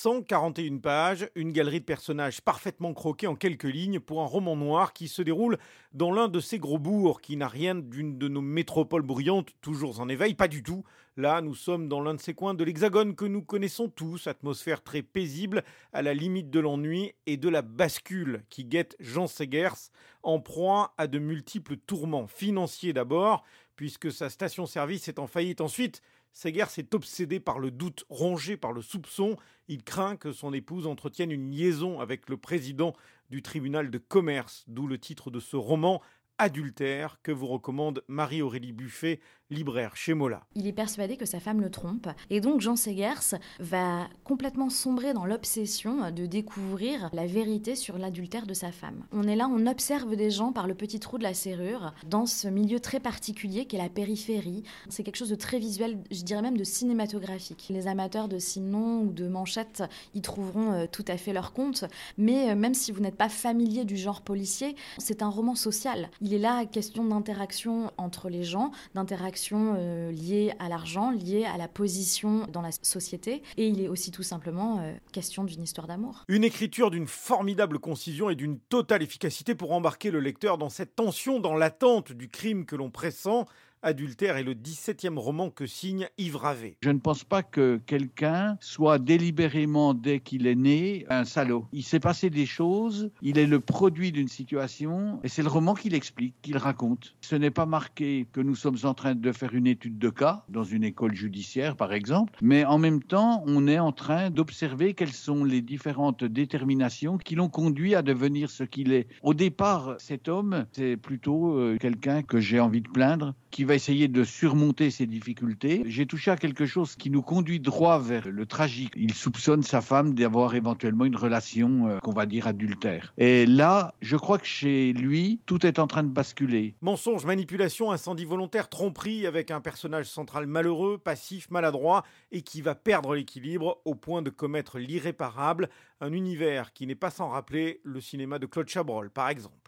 141 pages, une galerie de personnages parfaitement croqués en quelques lignes pour un roman noir qui se déroule dans l'un de ces gros bourgs qui n'a rien d'une de nos métropoles bruyantes toujours en éveil, pas du tout. Là, nous sommes dans l'un de ces coins de l'Hexagone que nous connaissons tous, atmosphère très paisible, à la limite de l'ennui et de la bascule qui guette Jean Segers en proie à de multiples tourments financiers d'abord, puisque sa station-service est en faillite ensuite Segers est obsédé par le doute, rongé par le soupçon. Il craint que son épouse entretienne une liaison avec le président du tribunal de commerce, d'où le titre de ce roman, Adultère, que vous recommande Marie-Aurélie Buffet libraire chez Mola. Il est persuadé que sa femme le trompe et donc Jean Segers va complètement sombrer dans l'obsession de découvrir la vérité sur l'adultère de sa femme. On est là, on observe des gens par le petit trou de la serrure dans ce milieu très particulier qu'est la périphérie. C'est quelque chose de très visuel, je dirais même de cinématographique. Les amateurs de Sinon ou de Manchette y trouveront euh, tout à fait leur compte, mais euh, même si vous n'êtes pas familier du genre policier, c'est un roman social. Est là question d'interaction entre les gens, d'interaction euh, liées à l'argent, liées à la position dans la société. Et il est aussi tout simplement euh, question d'une histoire d'amour. Une écriture d'une formidable concision et d'une totale efficacité pour embarquer le lecteur dans cette tension, dans l'attente du crime que l'on pressent Adultère est le 17e roman que signe Yves Ravé. Je ne pense pas que quelqu'un soit délibérément, dès qu'il est né, un salaud. Il s'est passé des choses, il est le produit d'une situation, et c'est le roman qui l'explique, qu'il raconte. Ce n'est pas marqué que nous sommes en train de faire une étude de cas, dans une école judiciaire par exemple, mais en même temps, on est en train d'observer quelles sont les différentes déterminations qui l'ont conduit à devenir ce qu'il est. Au départ, cet homme, c'est plutôt euh, quelqu'un que j'ai envie de plaindre, qui va essayer de surmonter ces difficultés. J'ai touché à quelque chose qui nous conduit droit vers le tragique. Il soupçonne sa femme d'avoir éventuellement une relation euh, qu'on va dire adultère. Et là, je crois que chez lui, tout est en train de basculer. Mensonge, manipulation, incendie volontaire, tromperie avec un personnage central malheureux, passif, maladroit et qui va perdre l'équilibre au point de commettre l'irréparable. Un univers qui n'est pas sans rappeler le cinéma de Claude Chabrol, par exemple.